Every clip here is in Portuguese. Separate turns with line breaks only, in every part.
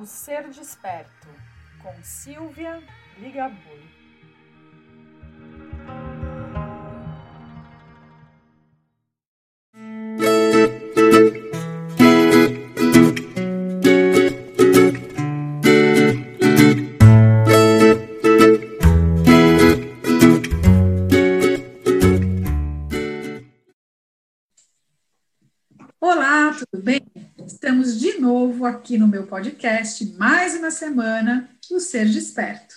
O Ser Desperto, com Silvia Ligabui.
Novo aqui no meu podcast, mais uma semana, o Ser Desperto.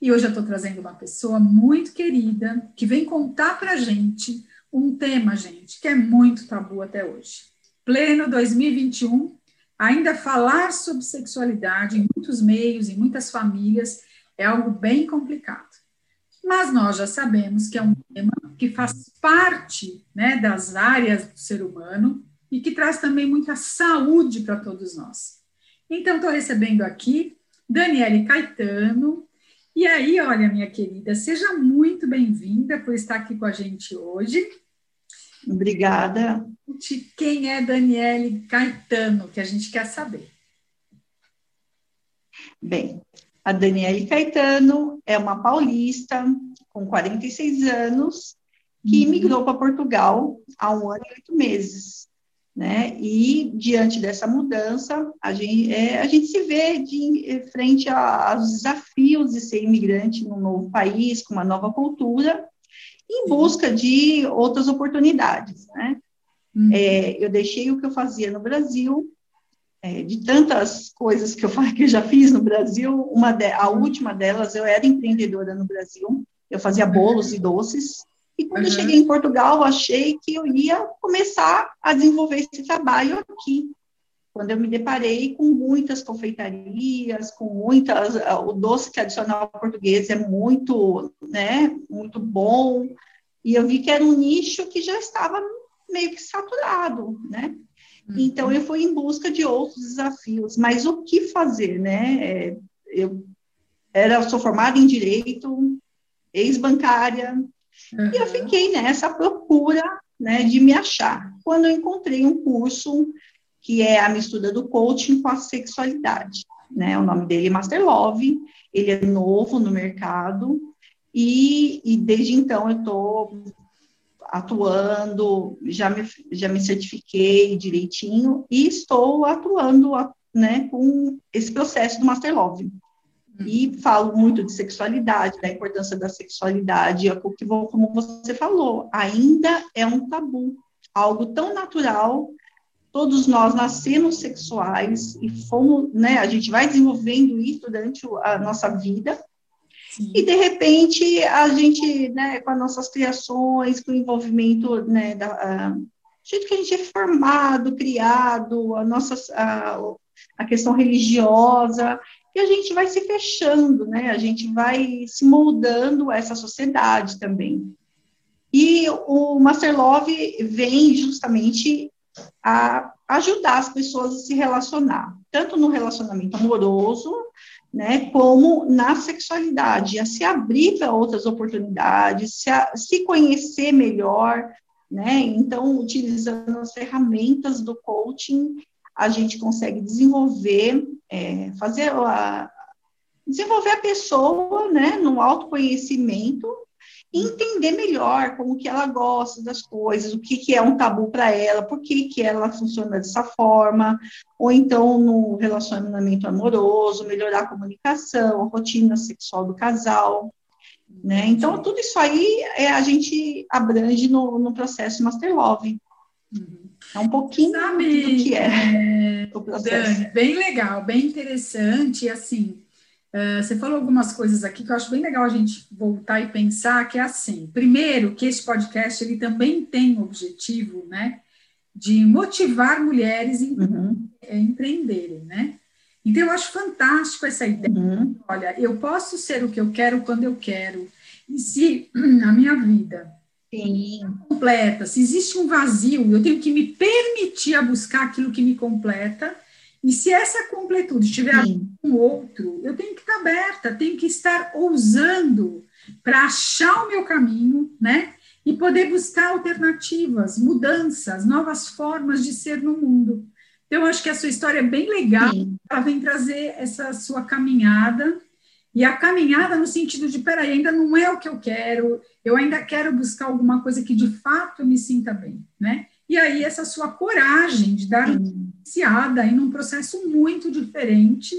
E hoje eu estou trazendo uma pessoa muito querida que vem contar para gente um tema, gente, que é muito tabu até hoje. Pleno 2021, ainda falar sobre sexualidade em muitos meios, em muitas famílias, é algo bem complicado. Mas nós já sabemos que é um tema que faz parte né, das áreas do ser humano e que traz também muita saúde para todos nós. Então, estou recebendo aqui Daniele Caetano. E aí, olha, minha querida, seja muito bem-vinda por estar aqui com a gente hoje.
Obrigada.
Quem é Daniele Caetano, que a gente quer saber.
Bem, a Daniele Caetano é uma paulista com 46 anos que uhum. migrou para Portugal há um ano e oito meses né? E diante dessa mudança, a gente, é, a gente se vê de frente a, aos desafios de ser imigrante num novo país, com uma nova cultura, em busca de outras oportunidades, né? Uhum. É, eu deixei o que eu fazia no Brasil, é, de tantas coisas que eu, que eu já fiz no Brasil, uma de, a última delas, eu era empreendedora no Brasil, eu fazia bolos e doces, e quando uhum. eu cheguei em Portugal, eu achei que eu ia começar a desenvolver esse trabalho aqui. Quando eu me deparei com muitas confeitarias, com muitas, o doce tradicional português é muito, né, muito bom, e eu vi que era um nicho que já estava meio que saturado, né? Uhum. Então eu fui em busca de outros desafios, mas o que fazer, né? É, eu era sou formada em direito, ex-bancária, Uhum. E eu fiquei nessa procura né, de me achar. Quando eu encontrei um curso que é a mistura do coaching com a sexualidade. Né? O nome dele é Master Love, ele é novo no mercado, e, e desde então eu estou atuando, já me, já me certifiquei direitinho, e estou atuando né, com esse processo do Master Love. E falo muito de sexualidade, da importância da sexualidade, que como você falou, ainda é um tabu, algo tão natural. Todos nós nascemos sexuais e fomos, né? A gente vai desenvolvendo isso durante a nossa vida. Sim. E de repente a gente, né, com as nossas criações, com o envolvimento, né, da a, jeito que a gente é formado, criado, a nossa a, a questão religiosa, e a gente vai se fechando, né? A gente vai se moldando essa sociedade também. E o Master Love vem justamente a ajudar as pessoas a se relacionar, tanto no relacionamento amoroso, né, como na sexualidade, a se abrir para outras oportunidades, se, a, se conhecer melhor, né? Então, utilizando as ferramentas do coaching, a gente consegue desenvolver, é, fazer a, desenvolver a pessoa, né, no autoconhecimento e entender melhor como que ela gosta das coisas, o que, que é um tabu para ela, por que, que ela funciona dessa forma, ou então no relacionamento amoroso, melhorar a comunicação, a rotina sexual do casal, né? Então, tudo isso aí é, a gente abrange no, no processo Master Love. Uhum. É um pouquinho Sabe, do que é, é o processo.
Dani, bem legal, bem interessante. E assim, uh, você falou algumas coisas aqui que eu acho bem legal a gente voltar e pensar, que é assim, primeiro, que esse podcast ele também tem o objetivo, né, de motivar mulheres a uhum. empreenderem, né? Então, eu acho fantástico essa ideia. Uhum. Olha, eu posso ser o que eu quero quando eu quero. E se a minha vida Sim. completa. Se existe um vazio, eu tenho que me permitir a buscar aquilo que me completa. E se essa completude estiver com outro, eu tenho que estar aberta, tenho que estar ousando para achar o meu caminho, né? E poder buscar alternativas, mudanças, novas formas de ser no mundo. Então, eu acho que a sua história é bem legal, Sim. ela vem trazer essa sua caminhada, e a caminhada no sentido de, peraí, ainda não é o que eu quero, eu ainda quero buscar alguma coisa que de fato me sinta bem, né? E aí essa sua coragem de dar uma iniciada em um processo muito diferente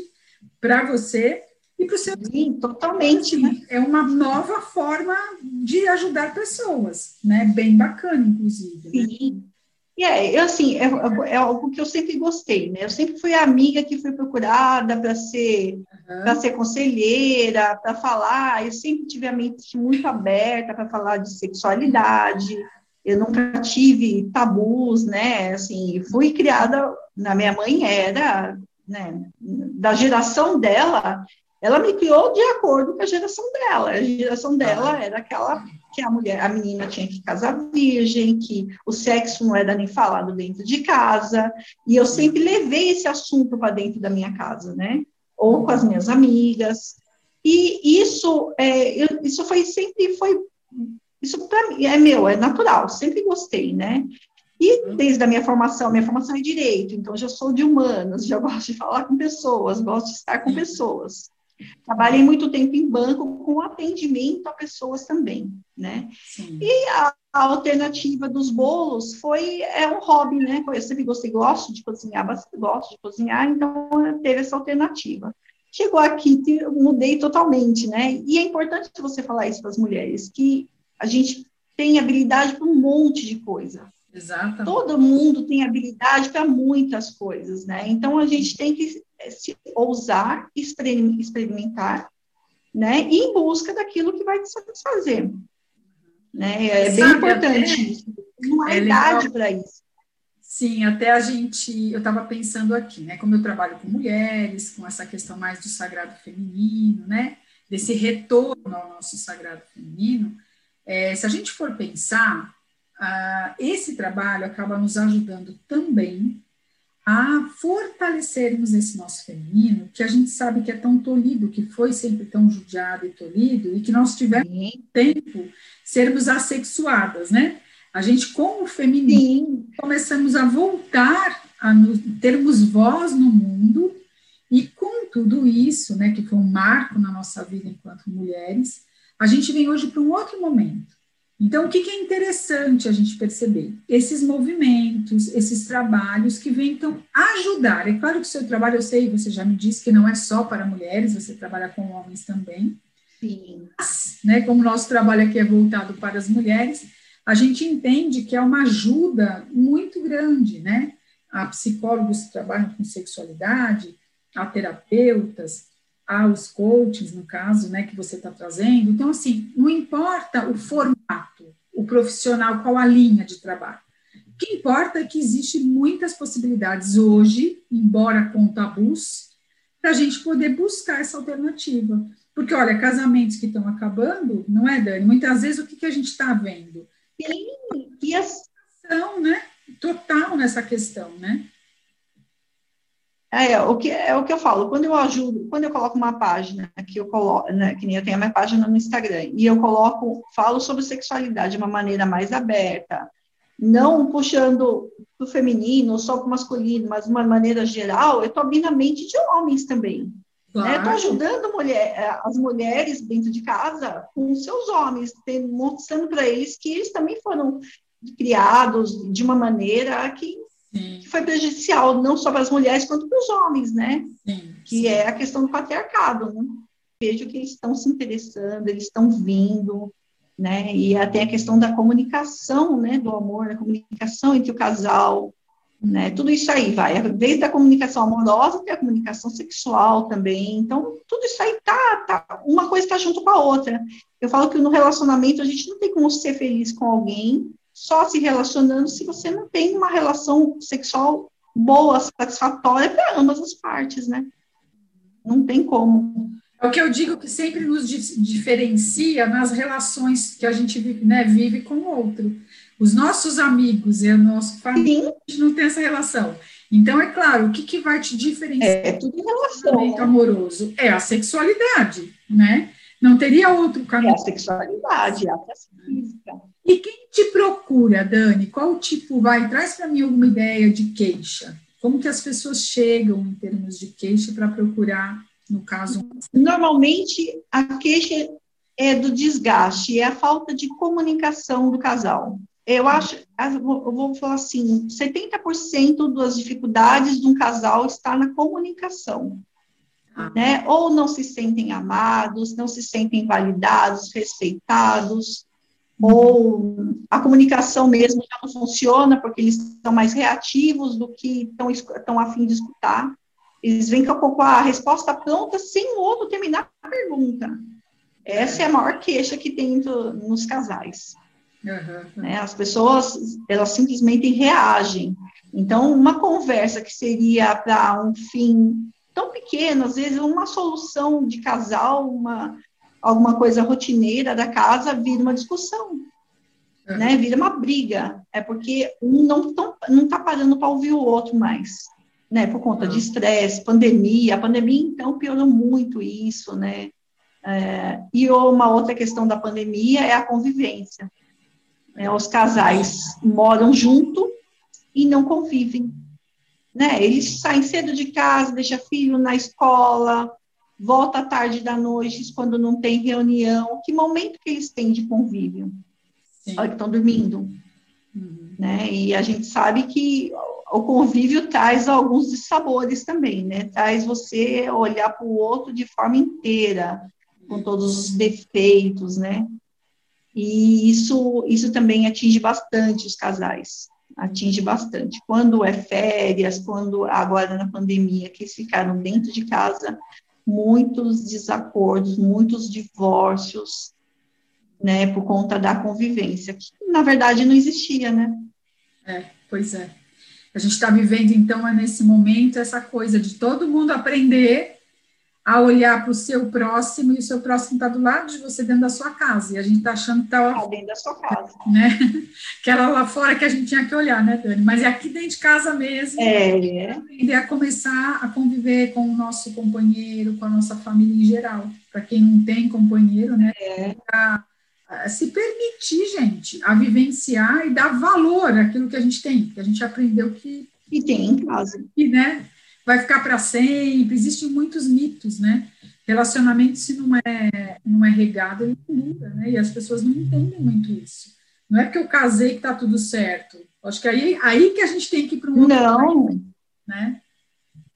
para você e para o seu
Sim, totalmente. Né?
É uma nova forma de ajudar pessoas, né? Bem bacana, inclusive.
Né? Sim. Né? E é, eu, assim, é, é, algo que eu sempre gostei, né? Eu sempre fui a amiga que foi procurada para ser, uhum. ser conselheira, para falar. Eu sempre tive a mente muito aberta para falar de sexualidade. Eu nunca tive tabus, né? Assim, fui criada. Na minha mãe era, né? Da geração dela, ela me criou de acordo com a geração dela. A geração dela era aquela que a mulher, a menina tinha que casar virgem, que o sexo não era nem falado dentro de casa, e eu sempre levei esse assunto para dentro da minha casa, né? Ou com as minhas amigas. E isso, é, eu, isso foi sempre foi isso para mim é meu, é natural, sempre gostei, né? E desde a minha formação, minha formação é direito, então já sou de humanas, já gosto de falar com pessoas, gosto de estar com pessoas. Trabalhei muito tempo em banco com atendimento a pessoas também, né? Sim. E a, a, alternativa dos bolos foi é um hobby, né? Eu sempre gostei, gosto de cozinhar, bastante gosto de cozinhar, então teve essa alternativa. Chegou aqui, mudei totalmente, né? E é importante você falar isso para as mulheres, que a gente tem habilidade para um monte de coisa.
Exatamente.
Todo mundo tem habilidade para muitas coisas, né? Então a gente tem que se ousar, experimentar, né? E em busca daquilo que vai te satisfazer. Né? É bem importante isso. Não há é idade para isso.
Sim, até a gente, eu estava pensando aqui, né? Como eu trabalho com mulheres, com essa questão mais do sagrado feminino, né? Desse retorno ao nosso sagrado feminino, é, se a gente for pensar, ah, esse trabalho acaba nos ajudando também a fortalecermos esse nosso feminino, que a gente sabe que é tão tolhido, que foi sempre tão judiado e tolhido, e que nós tivemos Sim. tempo sermos assexuadas, né? A gente, com o feminino, Sim. começamos a voltar a nos, termos voz no mundo, e com tudo isso, né, que foi um marco na nossa vida enquanto mulheres, a gente vem hoje para um outro momento então, o que, que, é interessante a gente perceber? Esses movimentos, esses trabalhos que vêm então ajudar. É claro que o seu trabalho, eu sei, você já me disse que não é só para mulheres, você trabalha com homens também.
Sim.
Mas, né, como o nosso trabalho aqui é voltado para as mulheres, a gente entende que é uma ajuda muito grande, né? Há psicólogos que trabalham com sexualidade, há terapeutas, aos coaches, no caso, né, que você está trazendo. Então, assim, não importa o formato, o profissional, qual a linha de trabalho. O que importa é que existe muitas possibilidades hoje, embora com tabus, para a gente poder buscar essa alternativa. Porque, olha, casamentos que estão acabando, não é, Dani? Muitas vezes o que, que a gente está vendo?
Sim, e a
né? Total nessa questão, né?
É, é, o que, é o que eu falo, quando eu ajudo, quando eu coloco uma página, que eu coloco, né, que nem eu tenho a minha página no Instagram, e eu coloco, falo sobre sexualidade de uma maneira mais aberta, não puxando para o feminino, só para o masculino, mas de uma maneira geral, eu estou abrindo a mente de homens também. Claro. Né? Estou ajudando mulher, é, as mulheres dentro de casa com seus homens, mostrando para eles que eles também foram criados de uma maneira que que foi prejudicial não só para as mulheres quanto para os homens, né? Sim, que sim. é a questão do patriarcado. Né? Vejo que eles estão se interessando, eles estão vindo, né? E até a questão da comunicação, né? Do amor, da comunicação entre o casal, né? Tudo isso aí vai, desde a comunicação amorosa até a comunicação sexual também. Então, tudo isso aí tá, tá uma coisa está junto com a outra. Eu falo que no relacionamento a gente não tem como ser feliz com alguém só se relacionando se você não tem uma relação sexual boa, satisfatória para ambas as partes, né? Não tem como.
É o que eu digo que sempre nos diferencia nas relações que a gente vive, né, vive com o outro. Os nossos amigos e o nosso família, a gente não tem essa relação. Então, é claro, o que, que vai te diferenciar?
É, tudo relação.
amoroso é a sexualidade, né? Não teria outro caminho. É
a sexualidade, é a física.
E quem te procura, Dani? Qual tipo vai? Traz para mim alguma ideia de queixa. Como que as pessoas chegam em termos de queixa para procurar, no caso?
Normalmente, a queixa é do desgaste, é a falta de comunicação do casal. Eu acho, eu vou falar assim, 70% das dificuldades de um casal está na comunicação. Né? Ou não se sentem amados, não se sentem validados, respeitados, ou a comunicação mesmo já não funciona porque eles estão mais reativos do que estão, estão a fim de escutar. Eles vêm com a resposta pronta sem o outro terminar a pergunta. Essa é a maior queixa que tem nos casais. Uhum. Né? As pessoas, elas simplesmente reagem. Então, uma conversa que seria para um fim tão pequeno, às vezes uma solução de casal, uma, alguma coisa rotineira da casa, vira uma discussão. Uhum. Né? Vira uma briga. É porque um não está não tá parando para ouvir o outro mais. Né, por conta uhum. de estresse, pandemia. A pandemia, então, piorou muito isso, né? É, e uma outra questão da pandemia é a convivência. É, os casais moram junto e não convivem. Né? Eles saem cedo de casa, deixa filho na escola, volta à tarde da noite quando não tem reunião. Que momento que eles têm de convívio? Sim. Olha que estão dormindo. Uhum. Né? E a gente sabe que o convívio traz alguns dissabores também, né? Traz você olhar para o outro de forma inteira, com todos os defeitos, né? E isso, isso também atinge bastante os casais, atinge bastante. Quando é férias, quando agora na pandemia, que eles ficaram dentro de casa, muitos desacordos, muitos divórcios, né, por conta da convivência, que na verdade não existia, né?
É, pois é. A gente está vivendo, então, é nesse momento, essa coisa de todo mundo aprender a olhar para o seu próximo e o seu próximo está do lado de você dentro da sua casa e a gente está achando que está
tá dentro da sua casa,
né? Que era lá fora que a gente tinha que olhar, né, Dani? Mas é aqui dentro de casa mesmo.
É.
Aprender a começar a conviver com o nosso companheiro, com a nossa família em geral. Para quem não tem companheiro, né?
É.
A, a se permitir, gente, a vivenciar e dar valor àquilo que a gente tem, que a gente aprendeu que
e tem em casa.
E, né? Vai ficar para sempre. Existem muitos mitos, né? Relacionamento, se não é, não é regado, ele não dura, né? E as pessoas não entendem muito isso. Não é porque eu casei que está tudo certo. Acho que aí, aí que a gente tem que ir para um
outro Não.
né?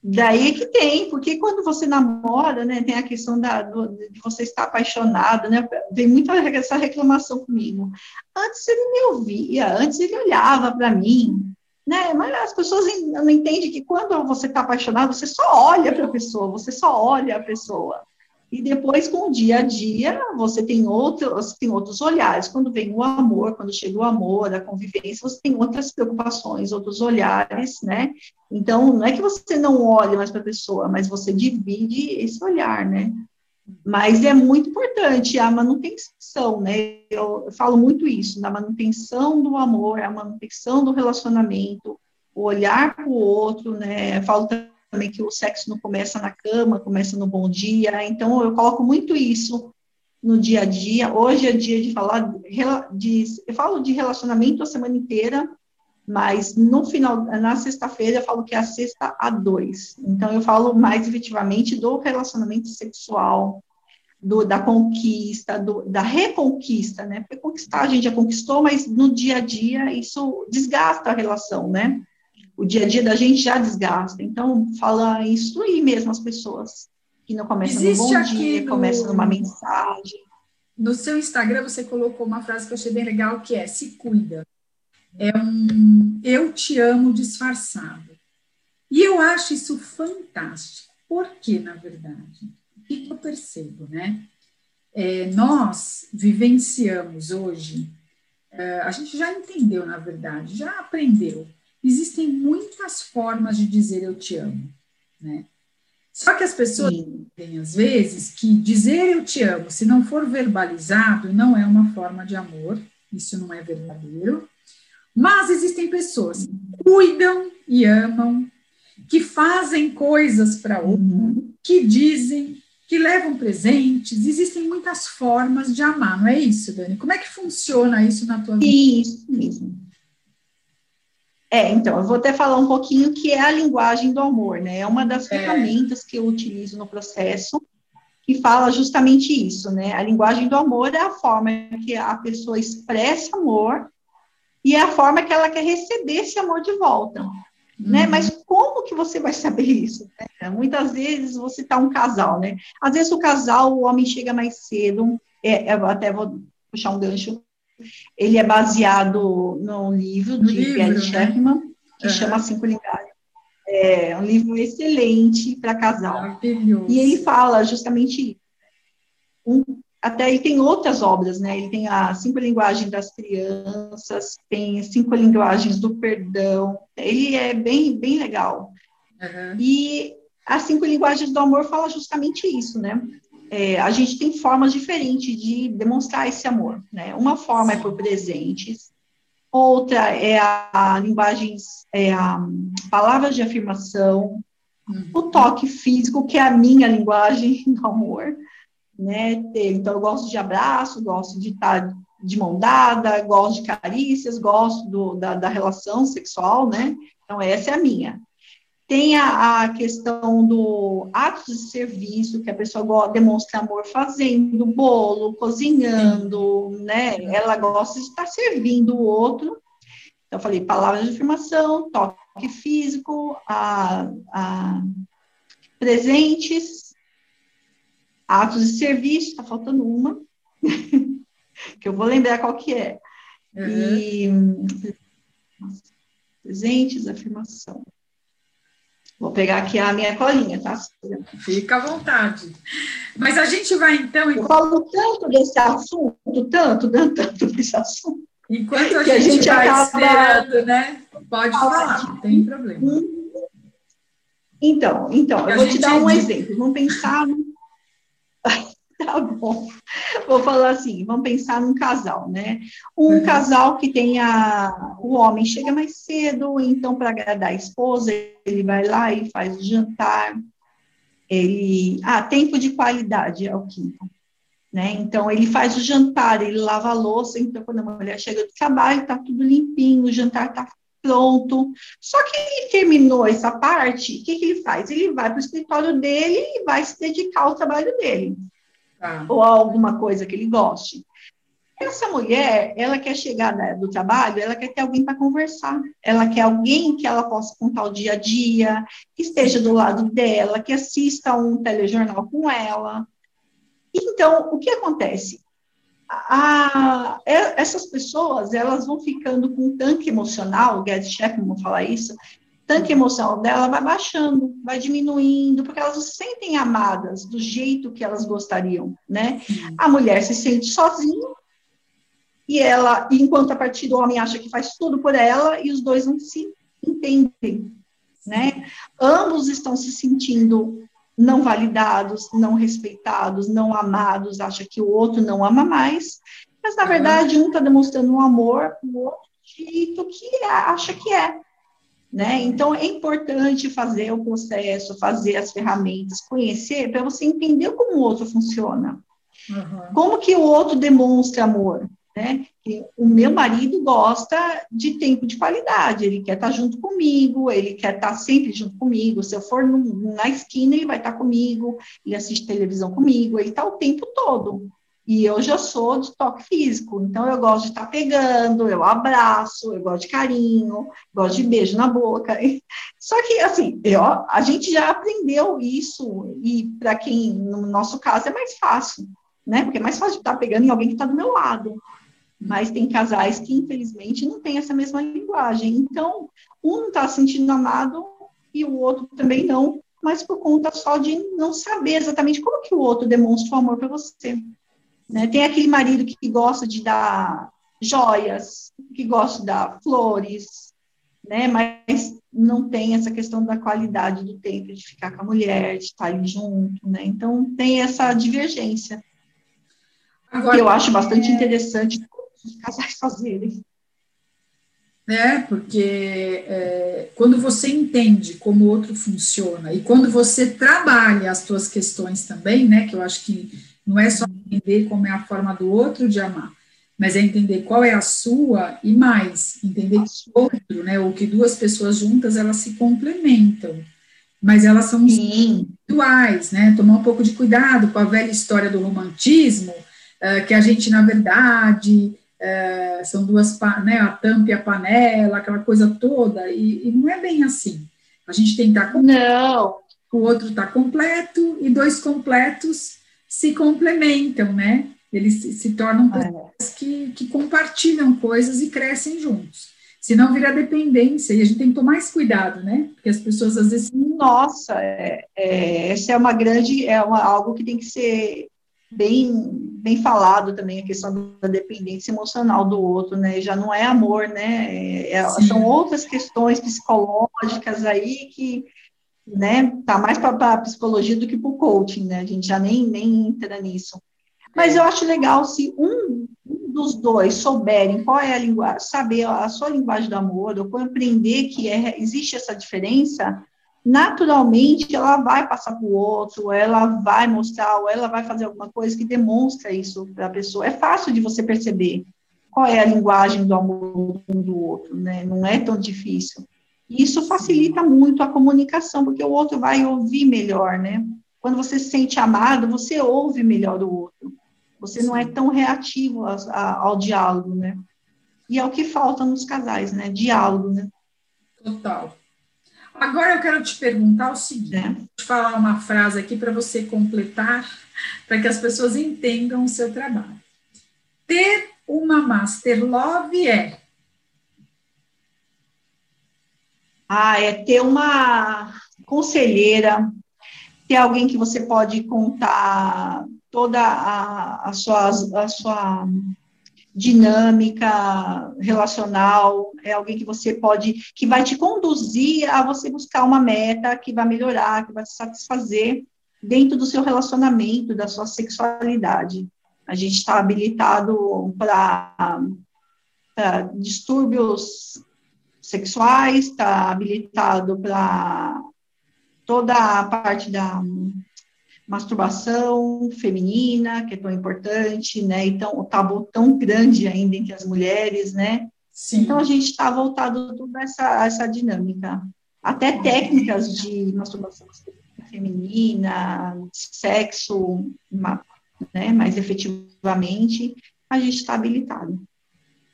Daí que tem, porque quando você namora, né, tem a questão da, do, de você estar apaixonado, né? Vem muito essa reclamação comigo. Antes ele me ouvia, antes ele olhava para mim, né? Mas as pessoas não entendem que quando você está apaixonado, você só olha para a pessoa, você só olha a pessoa. E depois, com o dia a dia, você tem outros, tem outros olhares. Quando vem o amor, quando chega o amor, a convivência, você tem outras preocupações, outros olhares, né? Então, não é que você não olhe mais para a pessoa, mas você divide esse olhar, né? Mas é muito importante a manutenção, né? Eu falo muito isso, na manutenção do amor, a manutenção do relacionamento, o olhar para o outro, né? Eu falo também que o sexo não começa na cama, começa no bom dia, então eu coloco muito isso no dia a dia. Hoje é dia de falar de, eu falo de relacionamento a semana inteira, mas no final, na sexta-feira, eu falo que é a sexta a dois. Então, eu falo mais efetivamente do relacionamento sexual, do, da conquista, do, da reconquista, né? Porque conquistar a gente já conquistou, mas no dia a dia isso desgasta a relação, né? O dia a dia da gente já desgasta. Então, fala instruir mesmo as pessoas, que não começam no bom dia, no... começam numa mensagem.
No seu Instagram, você colocou uma frase que eu achei bem legal, que é se cuida é um eu te amo disfarçado. E eu acho isso fantástico. Por que, na verdade? O que eu percebo, né? É, nós vivenciamos hoje, é, a gente já entendeu, na verdade, já aprendeu. Existem muitas formas de dizer eu te amo, né? Só que as pessoas têm, às vezes, que dizer eu te amo, se não for verbalizado, não é uma forma de amor, isso não é verdadeiro. Mas existem pessoas que cuidam e amam, que fazem coisas para outro, que dizem, que levam presentes. Existem muitas formas de amar, não é isso, Dani? Como é que funciona isso na tua vida?
Isso mesmo. É, então, eu vou até falar um pouquinho que é a linguagem do amor, né? É uma das é. ferramentas que eu utilizo no processo que fala justamente isso, né? A linguagem do amor é a forma que a pessoa expressa amor e é a forma que ela quer receber esse amor de volta, uhum. né? Mas como que você vai saber isso? Né? Muitas vezes você tá um casal, né? Às vezes o casal, o homem chega mais cedo, é, eu até vou puxar um gancho, ele é baseado num livro de Gary né? Que uhum. chama Cinco Linguagens. É um livro excelente para casal. E ele fala justamente um, até ele tem outras obras, né? Ele tem a cinco linguagens das crianças, tem cinco linguagens do perdão. Ele é bem bem legal. Uhum. E as cinco linguagens do amor fala justamente isso, né? É, a gente tem formas diferentes de demonstrar esse amor, né? Uma forma é por presentes, outra é a, a linguagem, é a palavras de afirmação, uhum. o toque físico, que é a minha linguagem do amor, né? Então, eu gosto de abraço, gosto de estar de mão dada, gosto de carícias, gosto do, da, da relação sexual, né? Então, essa é a minha. Tem a, a, questão do ato de serviço, que a pessoa demonstra amor fazendo bolo, cozinhando, né? Ela gosta de estar servindo o outro. Então, eu falei palavras de afirmação, toque físico, a, a presentes, atos de serviço, está faltando uma, que eu vou lembrar qual que é. Uhum. E presentes, afirmação. Vou pegar aqui a minha colinha, tá?
Fica à vontade. Mas a gente vai então.
Eu falo tanto desse assunto, tanto, tanto desse assunto.
Enquanto a, gente, a gente vai acaba... esperando, né? Pode falar, não tem problema.
Então, então, eu vou te dar um exemplo. Vamos pensar. Tá bom. Vou falar assim, vamos pensar num casal, né? Um uhum. casal que tenha o homem chega mais cedo, então para agradar a esposa, ele vai lá e faz o jantar. Ele, ah, tempo de qualidade é o quinto. Né? Então ele faz o jantar, ele lava a louça, então quando a mulher chega do trabalho, tá tudo limpinho, o jantar tá pronto. Só que ele terminou essa parte, o que, que ele faz? Ele vai para o escritório dele e vai se dedicar ao trabalho dele ah. ou alguma coisa que ele goste. Essa mulher, ela quer chegar né, do trabalho, ela quer ter alguém para conversar, ela quer alguém que ela possa contar o dia a dia, que esteja do lado dela, que assista um telejornal com ela. Então, o que acontece? A, a, essas pessoas, elas vão ficando com um tanque emocional, o Gerd Chapman fala isso, tanque emocional dela vai baixando, vai diminuindo, porque elas se sentem amadas do jeito que elas gostariam, né? A mulher se sente sozinha e ela, enquanto a partir do homem acha que faz tudo por ela e os dois não se entendem, né? Ambos estão se sentindo não validados, não respeitados, não amados, acha que o outro não ama mais, mas na verdade um está demonstrando um amor, o outro jeito que acha que é. Né? Então, é importante fazer o processo, fazer as ferramentas, conhecer, para você entender como o outro funciona. Uhum. Como que o outro demonstra amor. Né? O meu marido gosta de tempo de qualidade, ele quer estar junto comigo, ele quer estar sempre junto comigo. Se eu for na esquina, ele vai estar comigo, ele assiste televisão comigo, ele está o tempo todo. E eu já sou de toque físico, então eu gosto de estar tá pegando, eu abraço, eu gosto de carinho, gosto de beijo na boca. Só que, assim, eu, a gente já aprendeu isso, e para quem, no nosso caso, é mais fácil, né? Porque é mais fácil estar tá pegando em alguém que está do meu lado. Mas tem casais que, infelizmente, não têm essa mesma linguagem. Então, um está se sentindo amado e o outro também não, mas por conta só de não saber exatamente como que o outro demonstra o amor para você. Né? Tem aquele marido que gosta de dar joias, que gosta de dar flores, né? mas não tem essa questão da qualidade do tempo, de ficar com a mulher, de estar ali junto. Né? Então, tem essa divergência. Agora, eu acho bastante é... interessante os casais fazerem.
É, porque é, quando você entende como o outro funciona e quando você trabalha as suas questões também, né, que eu acho que não é só entender como é a forma do outro de amar, mas é entender qual é a sua e mais, entender que outro, né, ou que duas pessoas juntas, elas se complementam, mas elas são individuais, né, tomar um pouco de cuidado com a velha história do romantismo, uh, que a gente, na verdade, uh, são duas, né, a tampa e a panela, aquela coisa toda, e, e não é bem assim. A gente tem que estar com...
Não.
O outro está completo, e dois completos se complementam, né? Eles se, se tornam ah, é. pessoas que, que compartilham coisas e crescem juntos. Senão vira dependência, e a gente tem que tomar mais cuidado, né? Porque as pessoas às vezes.
Nossa, é, é, essa é uma grande, é uma, algo que tem que ser bem, bem falado também, a questão da dependência emocional do outro, né? Já não é amor, né? É, é são outras questões psicológicas aí que, né, tá mais para a psicologia do que para o coaching, né? A gente já nem, nem entra nisso. Mas eu acho legal se um, um dos dois souberem qual é a linguagem, saber a sua linguagem do amor, ou compreender que é, existe essa diferença, naturalmente ela vai passar para o outro, ela vai mostrar, ou ela vai fazer alguma coisa que demonstra isso para a pessoa. É fácil de você perceber qual é a linguagem do amor um do outro, né? Não é tão difícil. Isso facilita muito a comunicação, porque o outro vai ouvir melhor, né? Quando você se sente amado, você ouve melhor o outro. Você não é tão reativo a, a, ao diálogo, né? E é o que falta nos casais, né? Diálogo, né?
Total. Agora eu quero te perguntar o seguinte: é. vou te falar uma frase aqui para você completar, para que as pessoas entendam o seu trabalho. Ter uma Master Love é.
Ah, é ter uma conselheira, ter alguém que você pode contar toda a, a, sua, a sua dinâmica relacional, é alguém que você pode, que vai te conduzir a você buscar uma meta que vai melhorar, que vai te satisfazer dentro do seu relacionamento, da sua sexualidade. A gente está habilitado para distúrbios sexuais, está habilitado para toda a parte da masturbação feminina, que é tão importante, né? Então, o tabu tão grande ainda entre as mulheres, né? Sim. Então, a gente está voltado toda essa, essa dinâmica. Até técnicas de masturbação feminina, sexo, né, mais efetivamente, a gente está habilitado.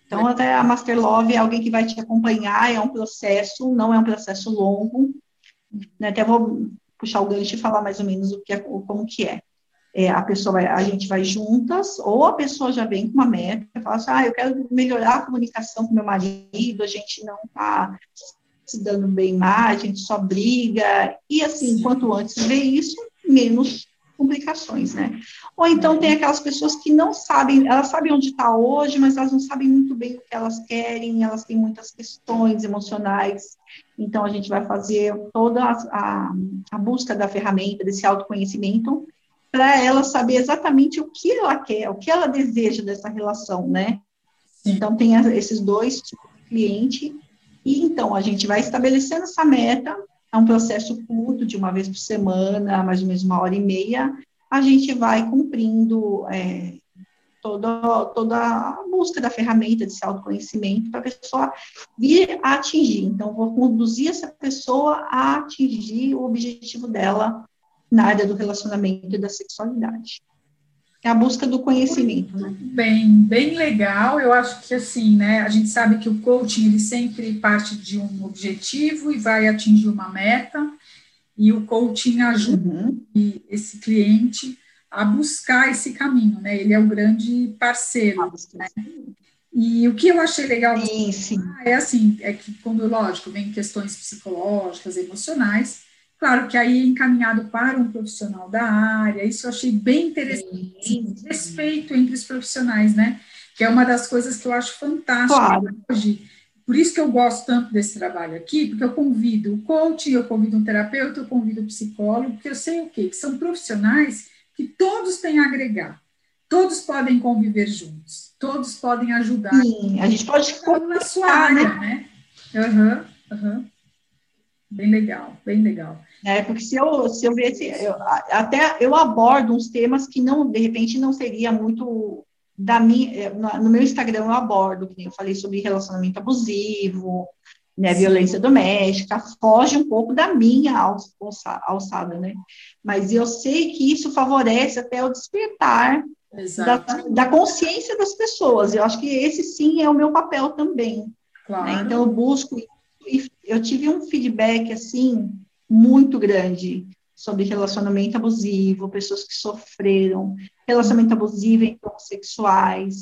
Então, até a Master Love é alguém que vai te acompanhar, é um processo, não é um processo longo. Né? Até vou puxar o gancho e falar mais ou menos o que é, como que é. é a pessoa vai, a gente vai juntas, ou a pessoa já vem com uma meta, fala assim, ah, eu quero melhorar a comunicação com meu marido, a gente não está se dando bem mais, a gente só briga, e assim, quanto antes vê isso, menos complicações, né? Ou então tem aquelas pessoas que não sabem, elas sabem onde está hoje, mas elas não sabem muito bem o que elas querem, elas têm muitas questões emocionais, então a gente vai fazer toda a, a, a busca da ferramenta, desse autoconhecimento, para ela saber exatamente o que ela quer, o que ela deseja dessa relação, né? Então tem esses dois tipos de cliente, e então a gente vai estabelecendo essa meta, é um processo curto, de uma vez por semana, mais ou menos uma hora e meia, a gente vai cumprindo é, toda, toda a busca da ferramenta de autoconhecimento para a pessoa vir a atingir. Então, vou conduzir essa pessoa a atingir o objetivo dela na área do relacionamento e da sexualidade. É a busca do conhecimento. Né?
Bem, bem legal. Eu acho que assim, né? A gente sabe que o coaching ele sempre parte de um objetivo e vai atingir uma meta, e o coaching ajuda uhum. esse cliente a buscar esse caminho, né? Ele é o grande parceiro. Né? E o que eu achei legal
sim, sim.
é assim, é que quando, lógico, vem questões psicológicas, emocionais, Claro que aí é encaminhado para um profissional da área, isso eu achei bem interessante, sim, respeito entre os profissionais, né? Que é uma das coisas que eu acho fantástica claro. hoje. Por isso que eu gosto tanto desse trabalho aqui, porque eu convido o coach, eu convido um terapeuta, eu convido um psicólogo, porque eu sei o quê? Que são profissionais que todos têm a agregar, todos podem conviver juntos, todos podem ajudar.
Sim, a gente pode
na sua área, né? Aham, uhum, aham. Uhum. Bem legal, bem legal.
É, porque se eu, se eu ver, eu, até eu abordo uns temas que não, de repente, não seria muito da minha, eh, no meu Instagram eu abordo, que eu falei sobre relacionamento abusivo, né, violência doméstica, foge um pouco da minha alçada, né? Mas eu sei que isso favorece até o despertar da, da, consciência das pessoas. Eu acho que esse sim é o meu papel também. Né? Claro. Né? Então eu busco e eu tive um feedback assim muito grande sobre relacionamento abusivo, pessoas que sofreram relacionamento abusivo entre homossexuais,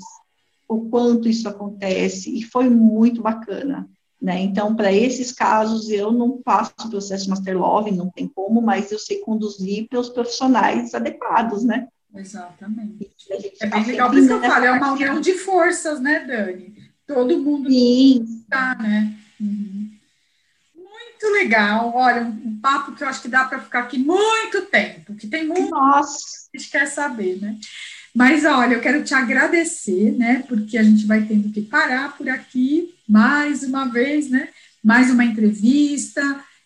o quanto isso acontece, e foi muito bacana. Né? Então, para esses casos, eu não faço o processo Master Love, não tem como, mas eu sei conduzir para os profissionais adequados, né?
Exatamente. É bem legal, por isso que eu falo, é uma união de forças, né, Dani? Todo mundo está, né? Uhum. Muito legal. Olha, um, papo que eu acho que dá para ficar aqui muito tempo, que tem muito
Nossa.
a gente quer saber, né? Mas olha, eu quero te agradecer, né? Porque a gente vai tendo que parar por aqui mais uma vez, né? Mais uma entrevista.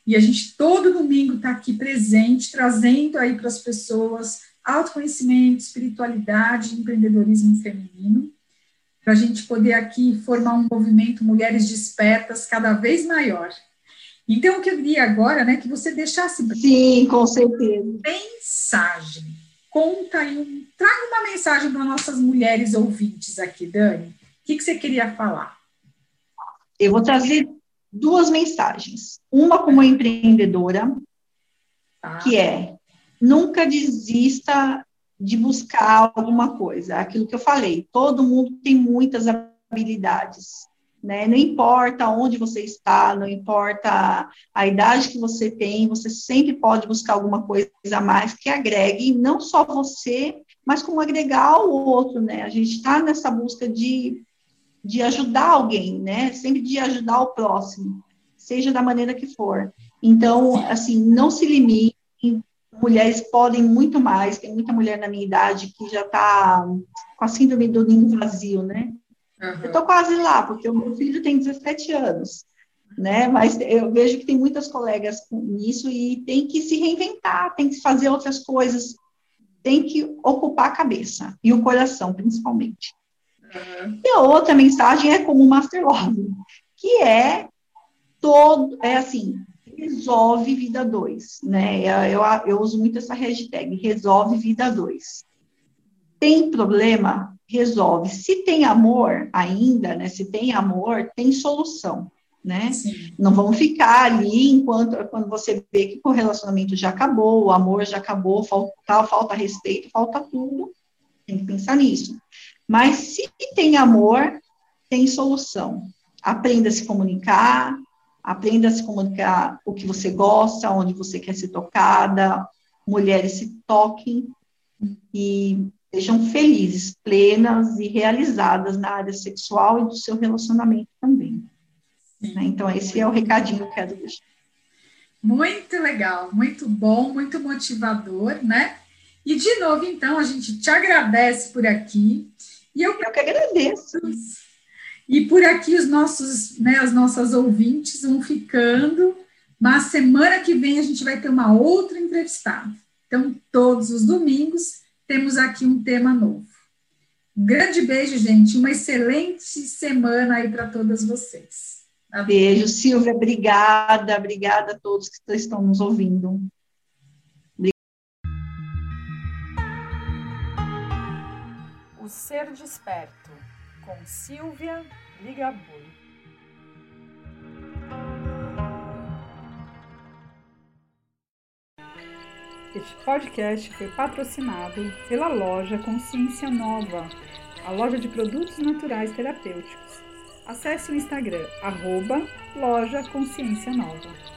E a gente todo domingo está aqui presente, trazendo aí para as pessoas autoconhecimento, espiritualidade, empreendedorismo feminino, para a gente poder aqui formar um movimento Mulheres Despertas cada vez maior. Então, eu queria agora né, que você deixasse.
Sim, com certeza.
Mensagem. Conta aí, um, traga uma mensagem para nossas mulheres ouvintes aqui, Dani. O que, que você queria falar?
Eu vou trazer duas mensagens. Uma como empreendedora, tá. que é nunca desista de buscar alguma coisa. Aquilo que eu falei, todo mundo tem muitas habilidades. Né? Não importa onde você está, não importa a idade que você tem, você sempre pode buscar alguma coisa a mais que agregue não só você, mas como agregar o outro, né? A gente está nessa busca de, de ajudar alguém, né? Sempre de ajudar o próximo, seja da maneira que for. Então, assim, não se limite, mulheres podem muito mais, tem muita mulher na minha idade que já está com a síndrome do ninho vazio, né? Uhum. Eu estou quase lá, porque o meu filho tem 17 anos, né? Mas eu vejo que tem muitas colegas nisso e tem que se reinventar, tem que fazer outras coisas, tem que ocupar a cabeça e o coração, principalmente. Uhum. E a outra mensagem é como o Master Love, que é todo, é assim, resolve vida 2, né? Eu, eu uso muito essa hashtag, resolve vida 2. Tem problema? Resolve. Se tem amor ainda, né? Se tem amor, tem solução, né? Sim. Não vão ficar ali enquanto quando você vê que o relacionamento já acabou, o amor já acabou, falta, falta respeito, falta tudo. Tem que pensar nisso. Mas se tem amor, tem solução. Aprenda a se comunicar, Aprenda a se comunicar o que você gosta, onde você quer ser tocada. Mulheres se toquem e sejam felizes, plenas e realizadas na área sexual e do seu relacionamento também. Né? Então, esse é o recadinho que eu quero deixar.
Muito legal, muito bom, muito motivador, né? E de novo, então, a gente te agradece por aqui.
E eu, eu que agradeço.
E por aqui os nossos, né, as nossas ouvintes vão ficando, mas semana que vem a gente vai ter uma outra entrevistada. Então, todos os domingos temos aqui um tema novo. Um grande beijo, gente. Uma excelente semana aí para todas vocês.
Tá beijo, Silvia. Obrigada. Obrigada a todos que estão nos ouvindo.
O ser desperto com Silvia Ligabui. Este podcast foi patrocinado pela loja Consciência Nova, a loja de produtos naturais terapêuticos. Acesse o Instagram, arroba loja Consciência Nova.